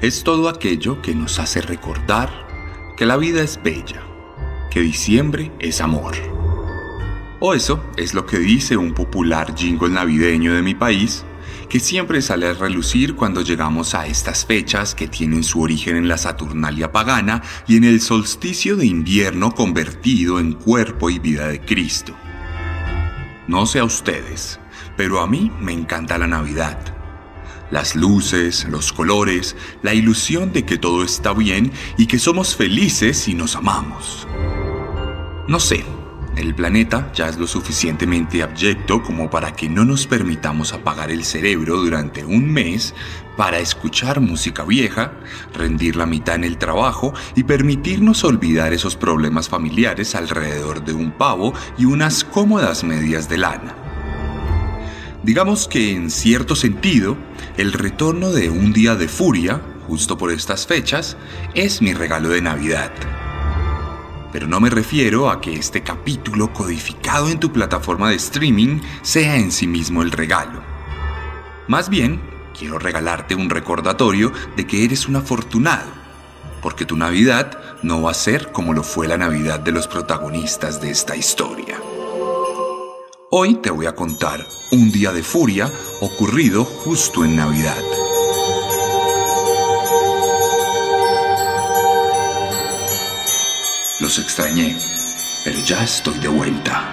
Es todo aquello que nos hace recordar que la vida es bella, que diciembre es amor. O eso es lo que dice un popular jingle navideño de mi país, que siempre sale a relucir cuando llegamos a estas fechas que tienen su origen en la Saturnalia pagana y en el solsticio de invierno convertido en cuerpo y vida de Cristo. No sé a ustedes, pero a mí me encanta la Navidad las luces, los colores, la ilusión de que todo está bien y que somos felices y nos amamos. No sé, el planeta ya es lo suficientemente abyecto como para que no nos permitamos apagar el cerebro durante un mes para escuchar música vieja, rendir la mitad en el trabajo y permitirnos olvidar esos problemas familiares alrededor de un pavo y unas cómodas medias de lana. Digamos que en cierto sentido, el retorno de un día de furia, justo por estas fechas, es mi regalo de Navidad. Pero no me refiero a que este capítulo codificado en tu plataforma de streaming sea en sí mismo el regalo. Más bien, quiero regalarte un recordatorio de que eres un afortunado, porque tu Navidad no va a ser como lo fue la Navidad de los protagonistas de esta historia. Hoy te voy a contar un día de furia ocurrido justo en Navidad. Los extrañé, pero ya estoy de vuelta.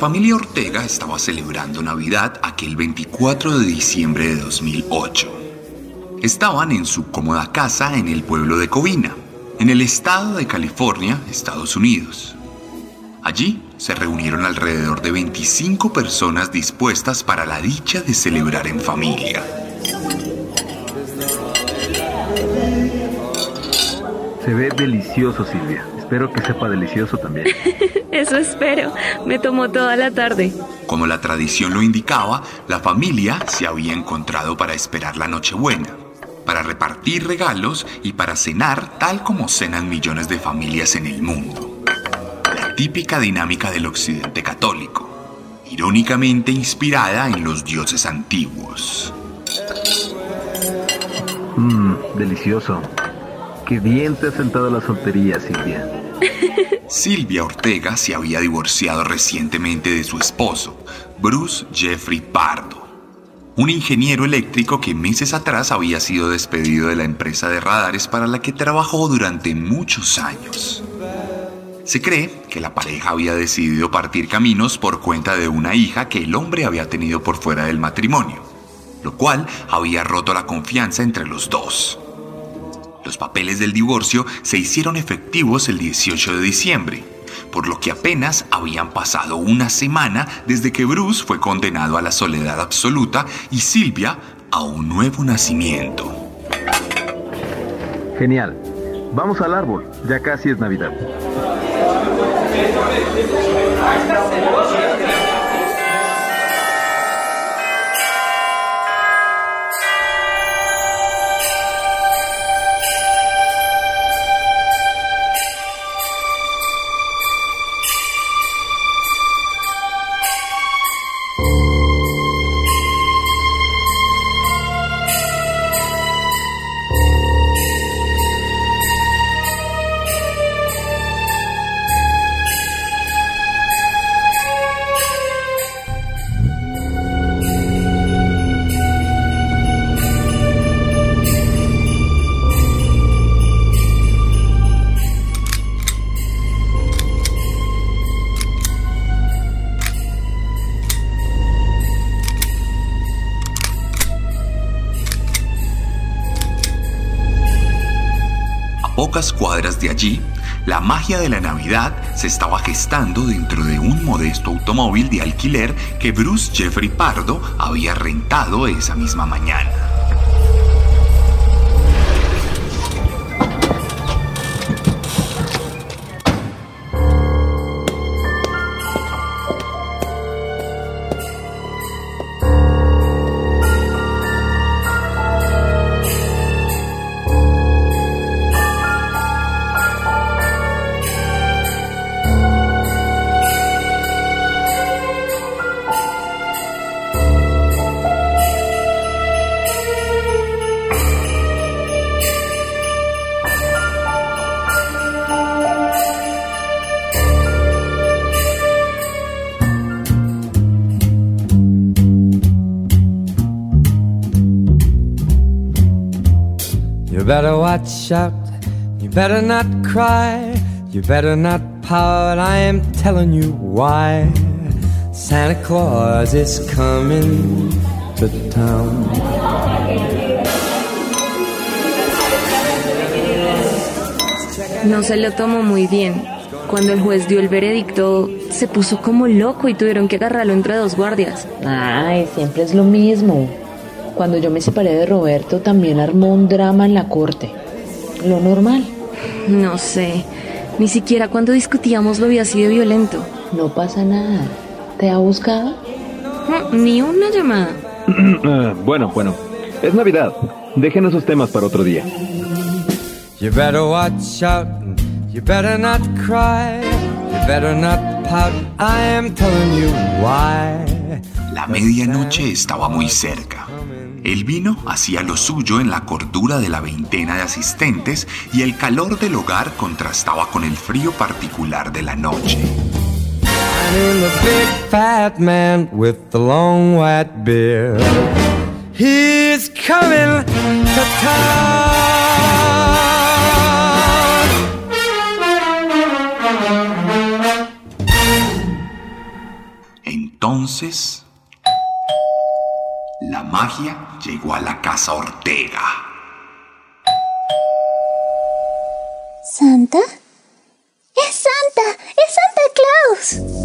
Familia Ortega estaba celebrando Navidad aquel 24 de diciembre de 2008. Estaban en su cómoda casa en el pueblo de Covina, en el estado de California, Estados Unidos. Allí se reunieron alrededor de 25 personas dispuestas para la dicha de celebrar en familia. Se ve delicioso, Silvia. Espero que sepa delicioso también. Eso espero. Me tomó toda la tarde. Como la tradición lo indicaba, la familia se había encontrado para esperar la Nochebuena, para repartir regalos y para cenar tal como cenan millones de familias en el mundo. La típica dinámica del occidente católico, irónicamente inspirada en los dioses antiguos. Mmm, delicioso. Qué bien te has sentado la soltería, Silvia. Silvia Ortega se había divorciado recientemente de su esposo, Bruce Jeffrey Pardo, un ingeniero eléctrico que meses atrás había sido despedido de la empresa de radares para la que trabajó durante muchos años. Se cree que la pareja había decidido partir caminos por cuenta de una hija que el hombre había tenido por fuera del matrimonio, lo cual había roto la confianza entre los dos. Los papeles del divorcio se hicieron efectivos el 18 de diciembre, por lo que apenas habían pasado una semana desde que Bruce fue condenado a la soledad absoluta y Silvia a un nuevo nacimiento. Genial. Vamos al árbol. Ya casi es Navidad. Pocas cuadras de allí, la magia de la Navidad se estaba gestando dentro de un modesto automóvil de alquiler que Bruce Jeffrey Pardo había rentado esa misma mañana. Better watch out. You better not cry. You better not pout. I am telling you why. Santa Claus is coming to town. No se lo tomó muy bien. Cuando el juez dio el veredicto, se puso como loco y tuvieron que agarrarlo entre dos guardias. Ay, siempre es lo mismo. Cuando yo me separé de Roberto también armó un drama en la corte. Lo normal. No sé, ni siquiera cuando discutíamos lo vi así de violento. No pasa nada. ¿Te ha buscado? Mm, Ni una llamada. Ah, bueno, bueno. Es Navidad. Dejen esos temas para otro día. You better watch out. You better not cry. You better not pout. I am telling you why. La medianoche estaba muy cerca. El vino hacía lo suyo en la cordura de la veintena de asistentes y el calor del hogar contrastaba con el frío particular de la noche. Entonces, la magia llegó a la casa Ortega. ¿Santa? ¡Es Santa! ¡Es Santa Claus!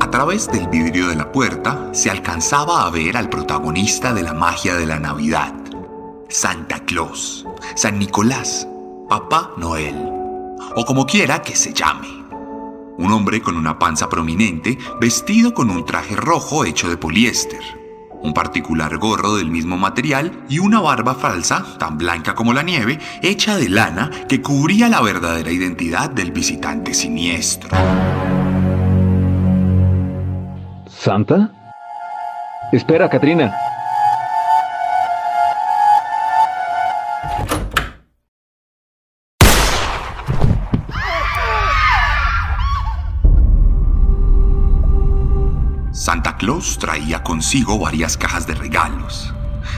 A través del vidrio de la puerta se alcanzaba a ver al protagonista de la magia de la Navidad, Santa Claus, San Nicolás, Papá Noel, o como quiera que se llame. Un hombre con una panza prominente, vestido con un traje rojo hecho de poliéster, un particular gorro del mismo material y una barba falsa, tan blanca como la nieve, hecha de lana que cubría la verdadera identidad del visitante siniestro. ¿Santa? Espera, Katrina. Santa Claus traía consigo varias cajas de regalos.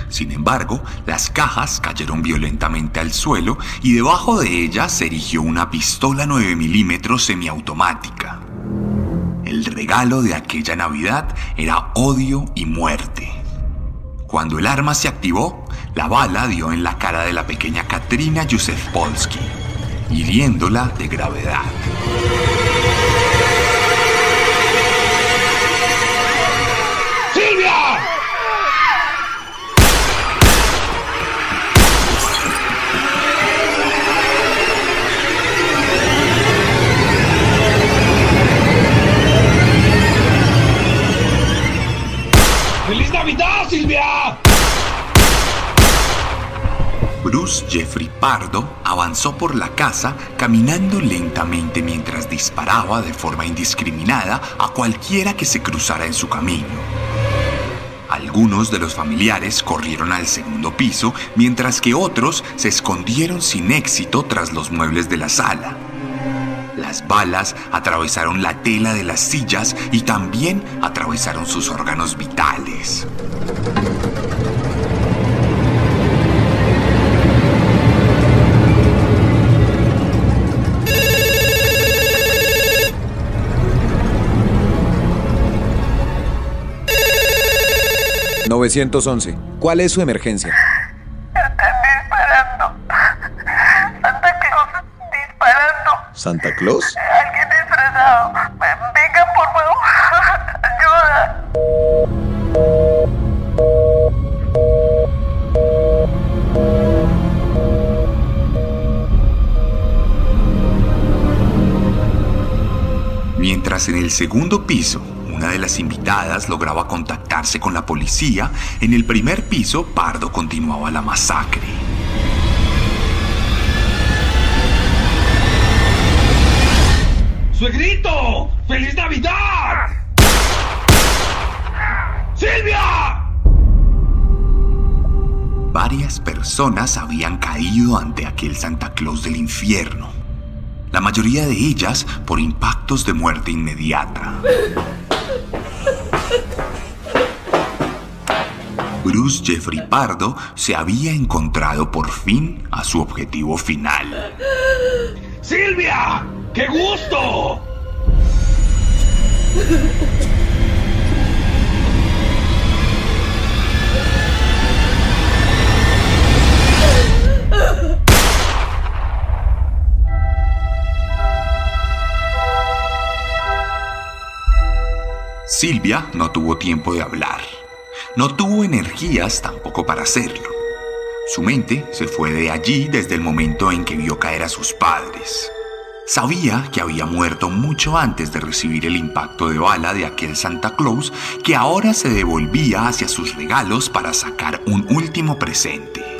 Sin embargo, las cajas cayeron violentamente al suelo y debajo de ellas se erigió una pistola 9 milímetros semiautomática. El regalo de aquella Navidad era odio y muerte. Cuando el arma se activó, la bala dio en la cara de la pequeña Katrina Yusef Polsky, hiriéndola de gravedad. ¡Feliz Navidad, Silvia! Bruce Jeffrey Pardo avanzó por la casa caminando lentamente mientras disparaba de forma indiscriminada a cualquiera que se cruzara en su camino. Algunos de los familiares corrieron al segundo piso, mientras que otros se escondieron sin éxito tras los muebles de la sala. Las balas atravesaron la tela de las sillas y también atravesaron sus órganos vitales. ¿911? ¿Cuál es su emergencia? Están disparando. Santa Claus disparando. ¿Santa Claus? Alguien disfrazado. Venga, por favor. Ayuda. Mientras en el segundo piso, una de las invitadas lograba contactarse con la policía, en el primer piso Pardo continuaba la masacre. ¡Suegrito! ¡Feliz Navidad! ¡Silvia! Varias personas habían caído ante aquel Santa Claus del infierno. La mayoría de ellas por impactos de muerte inmediata. Bruce Jeffrey Pardo se había encontrado por fin a su objetivo final. ¡Silvia! ¡Qué gusto! Silvia no tuvo tiempo de hablar. No tuvo energías tampoco para hacerlo. Su mente se fue de allí desde el momento en que vio caer a sus padres. Sabía que había muerto mucho antes de recibir el impacto de bala de aquel Santa Claus que ahora se devolvía hacia sus regalos para sacar un último presente.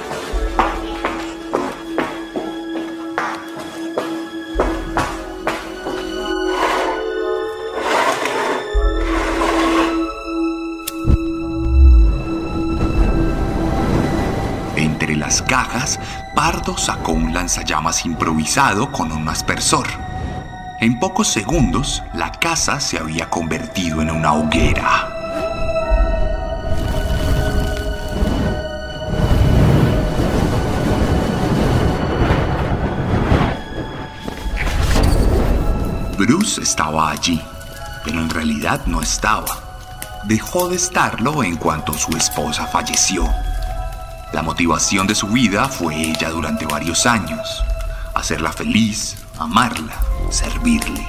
Pardo sacó un lanzallamas improvisado con un aspersor. En pocos segundos, la casa se había convertido en una hoguera. Bruce estaba allí, pero en realidad no estaba. Dejó de estarlo en cuanto su esposa falleció. La motivación de su vida fue ella durante varios años. Hacerla feliz, amarla, servirle.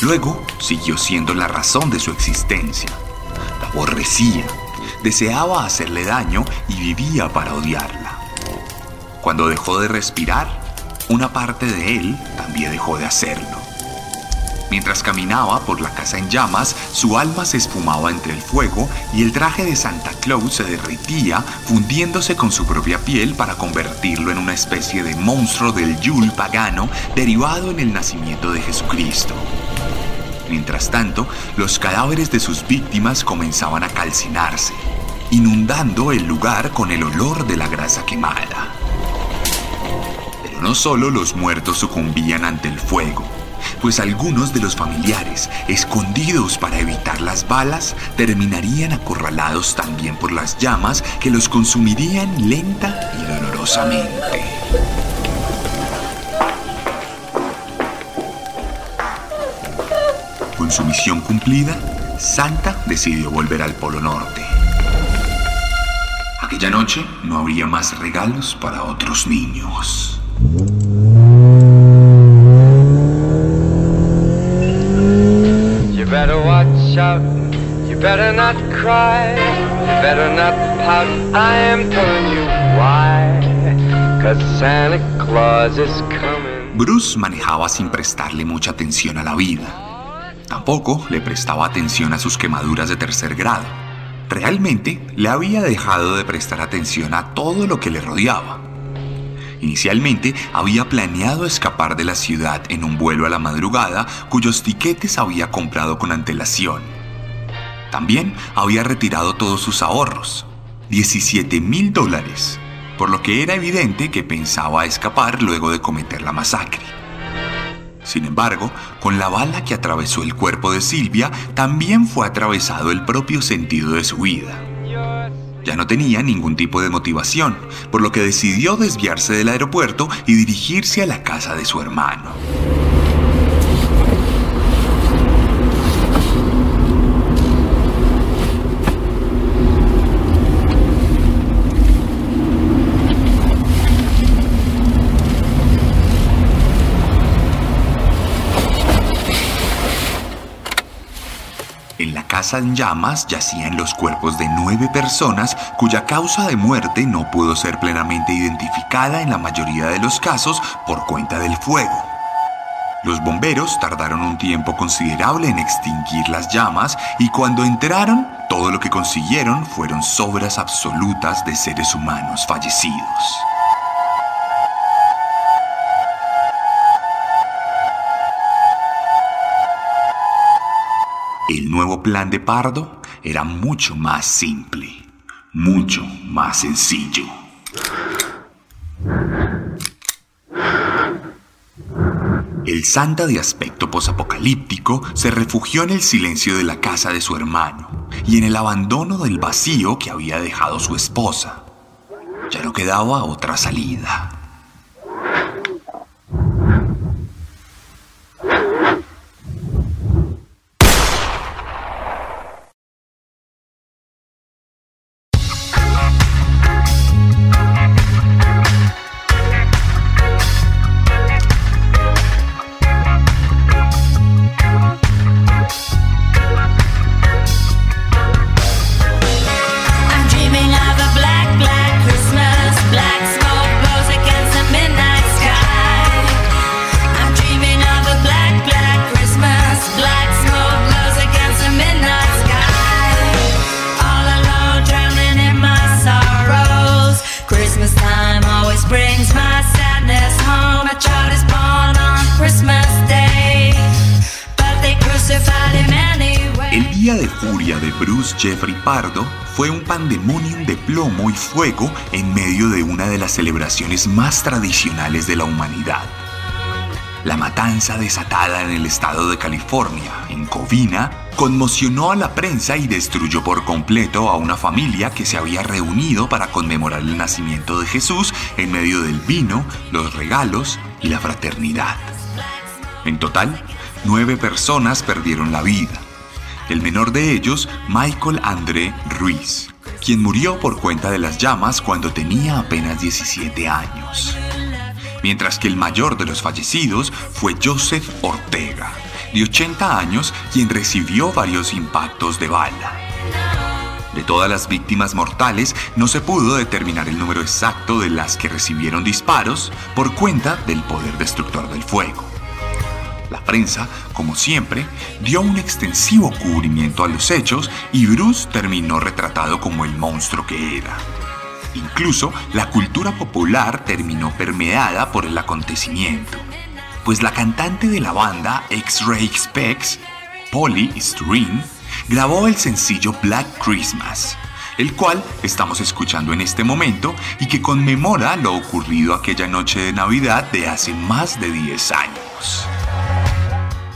Luego siguió siendo la razón de su existencia. La aborrecía, deseaba hacerle daño y vivía para odiarla. Cuando dejó de respirar, una parte de él también dejó de hacerlo. Mientras caminaba por la casa en llamas, su alma se esfumaba entre el fuego y el traje de Santa Claus se derretía, fundiéndose con su propia piel para convertirlo en una especie de monstruo del Yule pagano derivado en el nacimiento de Jesucristo. Mientras tanto, los cadáveres de sus víctimas comenzaban a calcinarse, inundando el lugar con el olor de la grasa quemada. Pero no solo los muertos sucumbían ante el fuego, pues algunos de los familiares, escondidos para evitar las balas, terminarían acorralados también por las llamas que los consumirían lenta y dolorosamente. Con su misión cumplida, Santa decidió volver al Polo Norte. Aquella noche no habría más regalos para otros niños. Better watch out. You better not cry. You better not pout. I am telling you why. Cause Santa Claus is coming. Bruce manejaba sin prestarle mucha atención a la vida. Tampoco le prestaba atención a sus quemaduras de tercer grado. Realmente le había dejado de prestar atención a todo lo que le rodeaba. Inicialmente había planeado escapar de la ciudad en un vuelo a la madrugada cuyos tiquetes había comprado con antelación. También había retirado todos sus ahorros, 17 mil dólares, por lo que era evidente que pensaba escapar luego de cometer la masacre. Sin embargo, con la bala que atravesó el cuerpo de Silvia, también fue atravesado el propio sentido de su vida. Ya no tenía ningún tipo de motivación, por lo que decidió desviarse del aeropuerto y dirigirse a la casa de su hermano. Casa en llamas yacían los cuerpos de nueve personas cuya causa de muerte no pudo ser plenamente identificada en la mayoría de los casos por cuenta del fuego. Los bomberos tardaron un tiempo considerable en extinguir las llamas y cuando entraron, todo lo que consiguieron fueron sobras absolutas de seres humanos fallecidos. El nuevo plan de Pardo era mucho más simple, mucho más sencillo. El Santa de aspecto posapocalíptico se refugió en el silencio de la casa de su hermano y en el abandono del vacío que había dejado su esposa. Ya no quedaba otra salida. Furia de Bruce Jeffrey Pardo fue un pandemonium de plomo y fuego en medio de una de las celebraciones más tradicionales de la humanidad. La matanza desatada en el estado de California, en Covina, conmocionó a la prensa y destruyó por completo a una familia que se había reunido para conmemorar el nacimiento de Jesús en medio del vino, los regalos y la fraternidad. En total, nueve personas perdieron la vida. El menor de ellos, Michael André Ruiz, quien murió por cuenta de las llamas cuando tenía apenas 17 años. Mientras que el mayor de los fallecidos fue Joseph Ortega, de 80 años, quien recibió varios impactos de bala. De todas las víctimas mortales, no se pudo determinar el número exacto de las que recibieron disparos por cuenta del poder destructor del fuego. Prensa, como siempre, dio un extensivo cubrimiento a los hechos y Bruce terminó retratado como el monstruo que era. Incluso la cultura popular terminó permeada por el acontecimiento, pues la cantante de la banda X-Ray Specs, Polly String, grabó el sencillo Black Christmas, el cual estamos escuchando en este momento y que conmemora lo ocurrido aquella noche de Navidad de hace más de 10 años.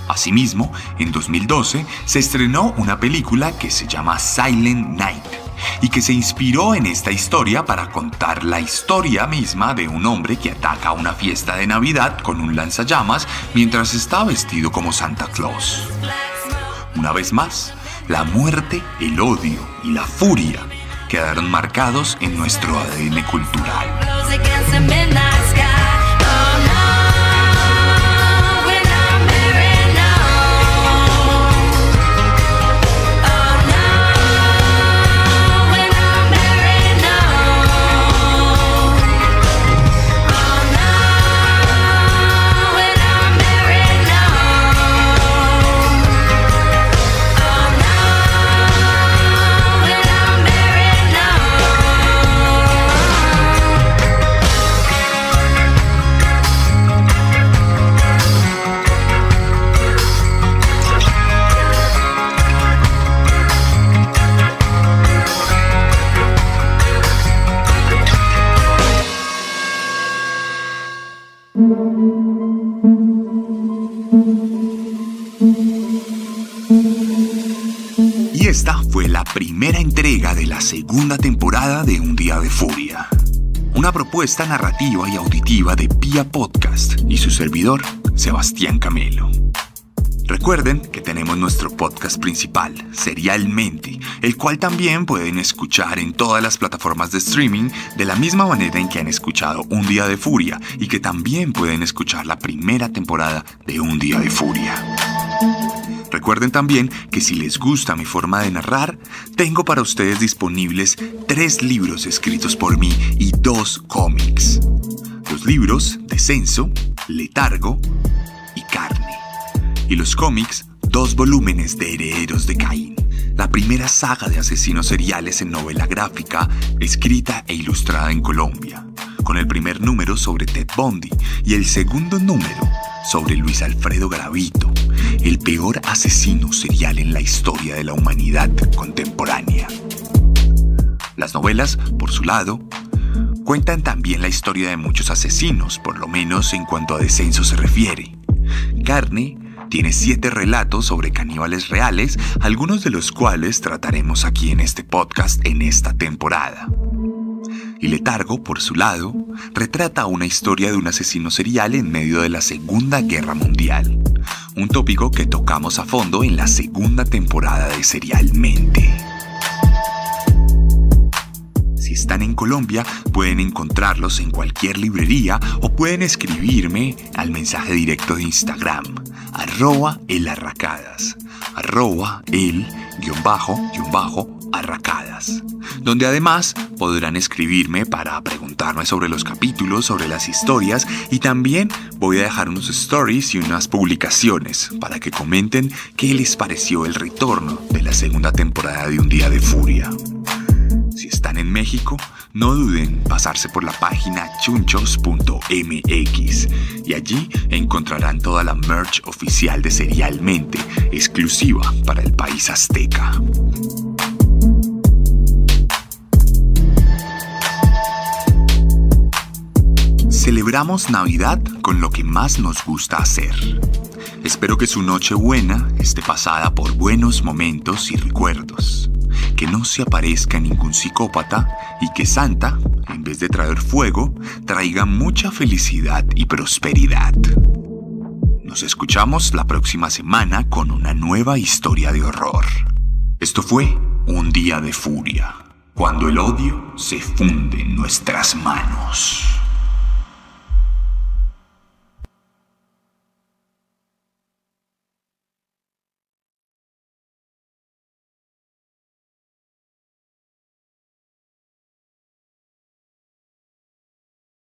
Asimismo, en 2012 se estrenó una película que se llama Silent Night y que se inspiró en esta historia para contar la historia misma de un hombre que ataca una fiesta de Navidad con un lanzallamas mientras está vestido como Santa Claus. Una vez más, la muerte, el odio y la furia quedaron marcados en nuestro ADN cultural. Primera entrega de la segunda temporada de Un Día de Furia. Una propuesta narrativa y auditiva de Pia Podcast y su servidor, Sebastián Camelo. Recuerden que tenemos nuestro podcast principal, Serialmente, el cual también pueden escuchar en todas las plataformas de streaming de la misma manera en que han escuchado Un Día de Furia y que también pueden escuchar la primera temporada de Un Día de Furia. Recuerden también que si les gusta mi forma de narrar, tengo para ustedes disponibles tres libros escritos por mí y dos cómics. Los libros Descenso, Letargo y Carne. Y los cómics, dos volúmenes de Herederos de Caín. La primera saga de asesinos seriales en novela gráfica, escrita e ilustrada en Colombia. Con el primer número sobre Ted Bundy y el segundo número sobre Luis Alfredo Garavito, el peor asesino serial en la historia de la humanidad contemporánea. Las novelas, por su lado, cuentan también la historia de muchos asesinos, por lo menos en cuanto a descenso se refiere. Carne tiene siete relatos sobre caníbales reales, algunos de los cuales trataremos aquí en este podcast en esta temporada. Y Letargo, por su lado, retrata una historia de un asesino serial en medio de la Segunda Guerra Mundial, un tópico que tocamos a fondo en la segunda temporada de Serialmente. Si están en Colombia, pueden encontrarlos en cualquier librería o pueden escribirme al mensaje directo de Instagram, arroba elarracadas, arroba el guion donde además podrán escribirme para preguntarme sobre los capítulos, sobre las historias y también voy a dejar unos stories y unas publicaciones para que comenten qué les pareció el retorno de la segunda temporada de Un Día de Furia. Si están en México, no duden pasarse por la página chunchos.mx y allí encontrarán toda la merch oficial de Serialmente, exclusiva para el país azteca. Celebramos Navidad con lo que más nos gusta hacer. Espero que su noche buena esté pasada por buenos momentos y recuerdos. Que no se aparezca ningún psicópata y que Santa, en vez de traer fuego, traiga mucha felicidad y prosperidad. Nos escuchamos la próxima semana con una nueva historia de horror. Esto fue Un día de furia, cuando el odio se funde en nuestras manos.